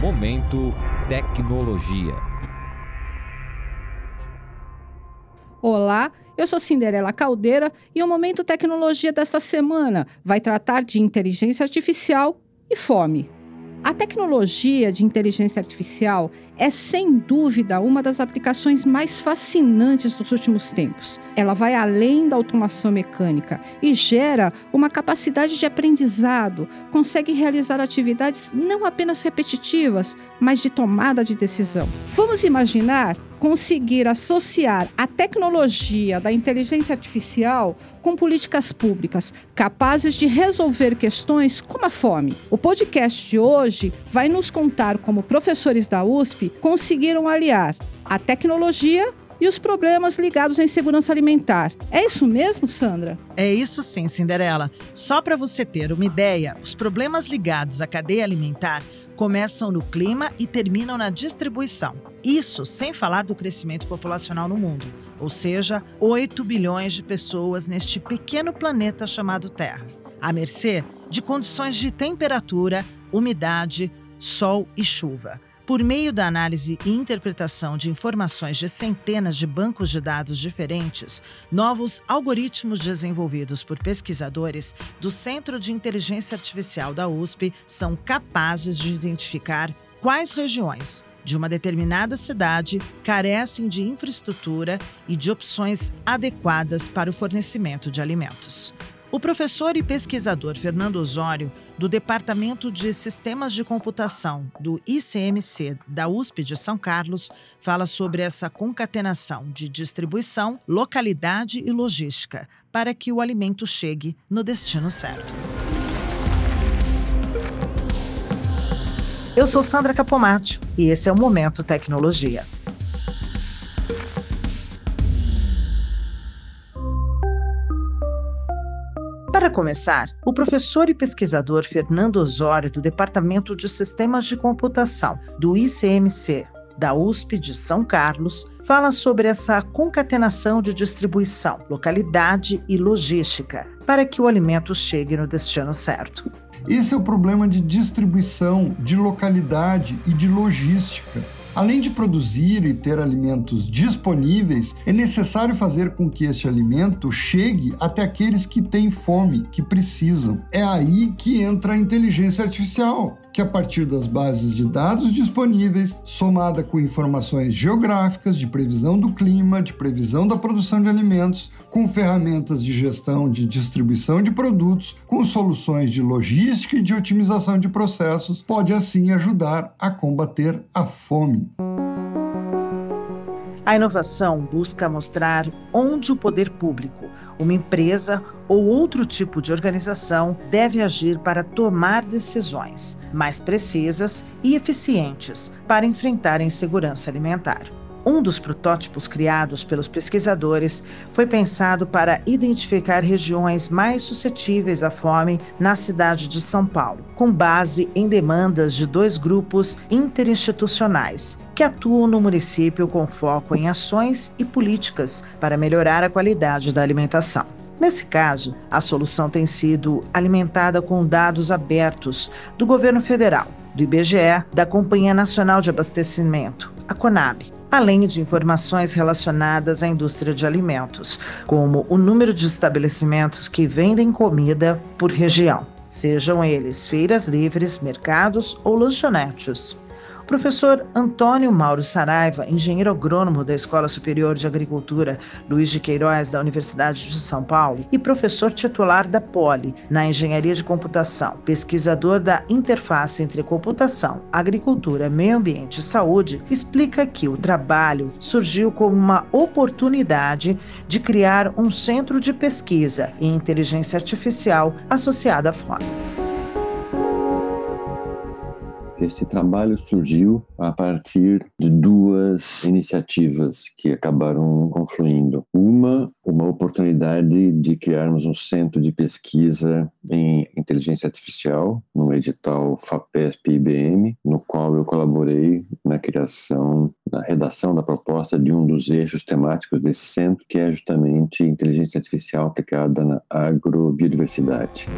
Momento Tecnologia. Olá, eu sou Cinderela Caldeira e o Momento Tecnologia desta semana vai tratar de inteligência artificial e fome. A tecnologia de inteligência artificial é sem dúvida uma das aplicações mais fascinantes dos últimos tempos. Ela vai além da automação mecânica e gera uma capacidade de aprendizado, consegue realizar atividades não apenas repetitivas, mas de tomada de decisão. Vamos imaginar conseguir associar a tecnologia da inteligência artificial com políticas públicas capazes de resolver questões como a fome. O podcast de hoje vai nos contar como professores da USP conseguiram aliar a tecnologia e os problemas ligados à insegurança alimentar. É isso mesmo, Sandra? É isso sim, Cinderela. Só para você ter uma ideia, os problemas ligados à cadeia alimentar começam no clima e terminam na distribuição. Isso sem falar do crescimento populacional no mundo, ou seja, 8 bilhões de pessoas neste pequeno planeta chamado Terra, à mercê de condições de temperatura, umidade, sol e chuva. Por meio da análise e interpretação de informações de centenas de bancos de dados diferentes, novos algoritmos desenvolvidos por pesquisadores do Centro de Inteligência Artificial da USP são capazes de identificar quais regiões de uma determinada cidade carecem de infraestrutura e de opções adequadas para o fornecimento de alimentos. O professor e pesquisador Fernando Osório, do Departamento de Sistemas de Computação do ICMC da USP de São Carlos, fala sobre essa concatenação de distribuição, localidade e logística para que o alimento chegue no destino certo. Eu sou Sandra Capomatto e esse é o Momento Tecnologia. Para começar, o professor e pesquisador Fernando Osório, do Departamento de Sistemas de Computação do ICMC, da USP de São Carlos, fala sobre essa concatenação de distribuição, localidade e logística para que o alimento chegue no destino certo. Esse é o problema de distribuição, de localidade e de logística. Além de produzir e ter alimentos disponíveis, é necessário fazer com que este alimento chegue até aqueles que têm fome, que precisam. É aí que entra a inteligência artificial que a partir das bases de dados disponíveis, somada com informações geográficas, de previsão do clima, de previsão da produção de alimentos, com ferramentas de gestão de distribuição de produtos, com soluções de logística e de otimização de processos, pode assim ajudar a combater a fome. A inovação busca mostrar onde o poder público, uma empresa ou outro tipo de organização deve agir para tomar decisões mais precisas e eficientes para enfrentar a insegurança alimentar. Um dos protótipos criados pelos pesquisadores foi pensado para identificar regiões mais suscetíveis à fome na cidade de São Paulo, com base em demandas de dois grupos interinstitucionais que atuam no município com foco em ações e políticas para melhorar a qualidade da alimentação. Nesse caso, a solução tem sido alimentada com dados abertos do governo federal, do IBGE, da Companhia Nacional de Abastecimento, a CONAB, além de informações relacionadas à indústria de alimentos, como o número de estabelecimentos que vendem comida por região, sejam eles feiras livres, mercados ou lanchonetes. Professor Antônio Mauro Saraiva, engenheiro agrônomo da Escola Superior de Agricultura Luiz de Queiroz da Universidade de São Paulo e professor titular da Poli na Engenharia de Computação, pesquisador da interface entre computação, agricultura, meio ambiente e saúde, explica que o trabalho surgiu como uma oportunidade de criar um centro de pesquisa em inteligência artificial associada à fome. Esse trabalho surgiu a partir de duas iniciativas que acabaram confluindo. Uma, uma oportunidade de criarmos um centro de pesquisa em inteligência artificial no edital FAPESP IBM, no qual eu colaborei na criação, na redação da proposta de um dos eixos temáticos desse centro, que é justamente inteligência artificial aplicada na agrobiodiversidade.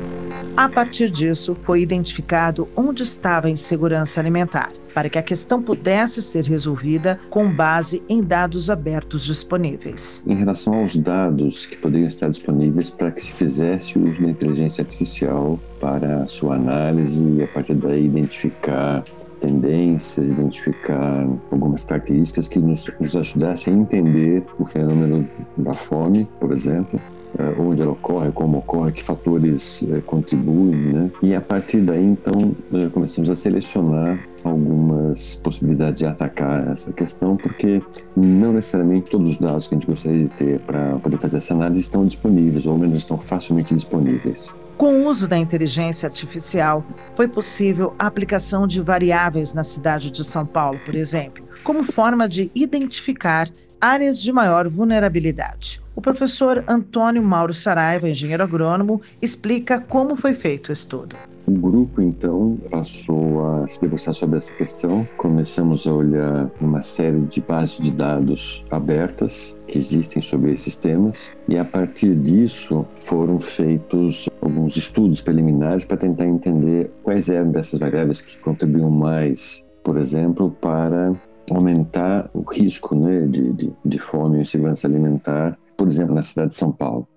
A partir disso, foi identificado onde estava a insegurança alimentar para que a questão pudesse ser resolvida com base em dados abertos disponíveis. Em relação aos dados que poderiam estar disponíveis para que se fizesse uso da inteligência artificial para sua análise e a partir daí identificar tendências, identificar algumas características que nos, nos ajudassem a entender o fenômeno da fome, por exemplo, eh, onde ela ocorre, como ocorre, que fatores eh, contribuem, né? E a partir daí, então, eh, começamos a selecionar algumas possibilidades de atacar essa questão, porque não necessariamente todos os dados que a gente gostaria de ter para poder fazer essa análise estão disponíveis, ou ao menos estão facilmente disponíveis. Com o uso da inteligência artificial, foi possível a aplicação de variáveis na cidade de São Paulo, por exemplo, como forma de identificar áreas de maior vulnerabilidade. O professor Antônio Mauro Saraiva, engenheiro agrônomo, explica como foi feito o estudo. O grupo, então, passou a se debruçar sobre essa questão. Começamos a olhar uma série de bases de dados abertas que existem sobre esses temas, e a partir disso foram feitos alguns estudos preliminares para tentar entender quais eram dessas variáveis que contribuíam mais, por exemplo, para aumentar o risco né, de, de, de fome e insegurança alimentar por exemplo, na cidade de São Paulo.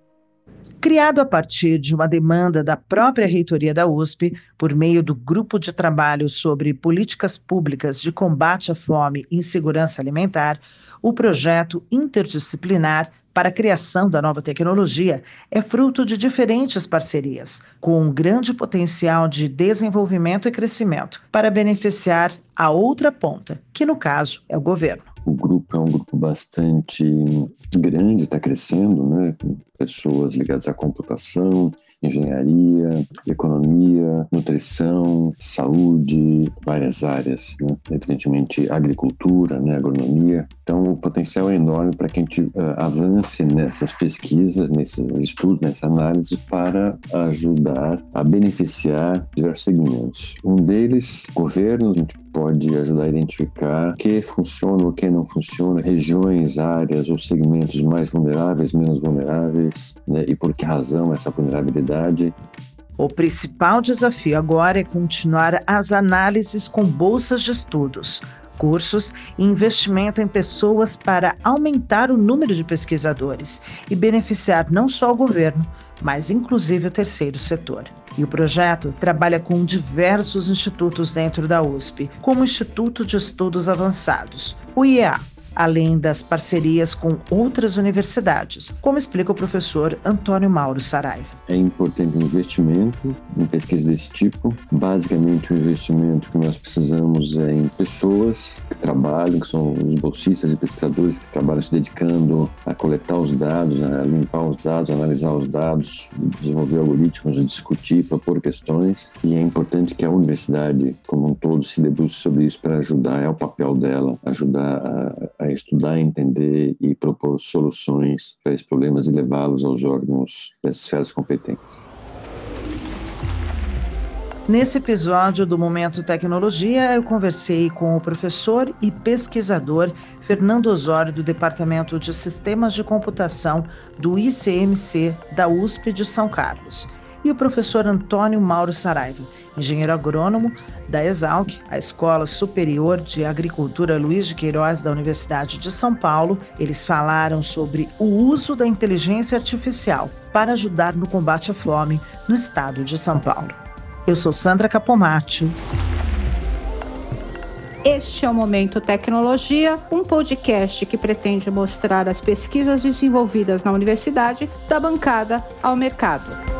Criado a partir de uma demanda da própria reitoria da USP, por meio do Grupo de Trabalho sobre Políticas Públicas de Combate à Fome e Insegurança Alimentar, o projeto interdisciplinar para a criação da nova tecnologia é fruto de diferentes parcerias, com um grande potencial de desenvolvimento e crescimento, para beneficiar a outra ponta, que no caso é o governo. O grupo é um grupo bastante grande, está crescendo, né? Com pessoas ligadas à computação, engenharia, economia, nutrição, saúde, várias áreas, né? evidentemente agricultura, né? agronomia. Então, o potencial é enorme para que a gente uh, avance nessas pesquisas, nesses estudos, nessa análise, para ajudar a beneficiar diversos segmentos. Um deles, governos, a gente pode ajudar a identificar o que funciona, o que não funciona, regiões, áreas ou segmentos mais vulneráveis, menos vulneráveis, né? e por que razão essa vulnerabilidade. O principal desafio agora é continuar as análises com bolsas de estudos, cursos e investimento em pessoas para aumentar o número de pesquisadores e beneficiar não só o governo, mas inclusive o terceiro setor. E o projeto trabalha com diversos institutos dentro da USP, como o Instituto de Estudos Avançados, o IEA, além das parcerias com outras universidades, como explica o professor Antônio Mauro Saraiva. É importante investimento em pesquisa desse tipo. Basicamente, o investimento que nós precisamos é em pessoas que trabalham, que são os bolsistas e pesquisadores que trabalham se dedicando a coletar os dados, a limpar os dados, a analisar os dados, desenvolver algoritmos, discutir, propor questões. E é importante que a universidade, como um todo, se debruce sobre isso para ajudar, é o papel dela, ajudar a, a a estudar, entender e propor soluções para esses problemas e levá-los aos órgãos das esferas competentes. Nesse episódio do Momento Tecnologia, eu conversei com o professor e pesquisador Fernando Osório, do Departamento de Sistemas de Computação do ICMC da USP de São Carlos, e o professor Antônio Mauro Saraiva, engenheiro agrônomo da Exalc, a Escola Superior de Agricultura Luiz de Queiroz da Universidade de São Paulo. Eles falaram sobre o uso da inteligência artificial para ajudar no combate à fome no estado de São Paulo. Eu sou Sandra Capomatti. Este é o Momento Tecnologia, um podcast que pretende mostrar as pesquisas desenvolvidas na universidade da bancada ao mercado.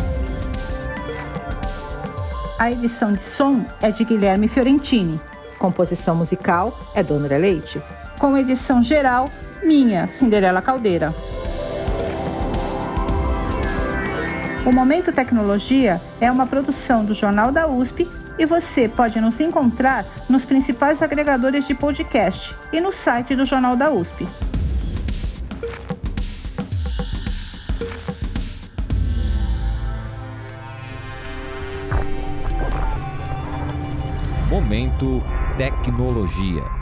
A edição de som é de Guilherme Fiorentini. Composição musical é do André Leite. Com edição geral, minha, Cinderela Caldeira. O Momento Tecnologia é uma produção do Jornal da USP e você pode nos encontrar nos principais agregadores de podcast e no site do Jornal da USP. Momento Tecnologia.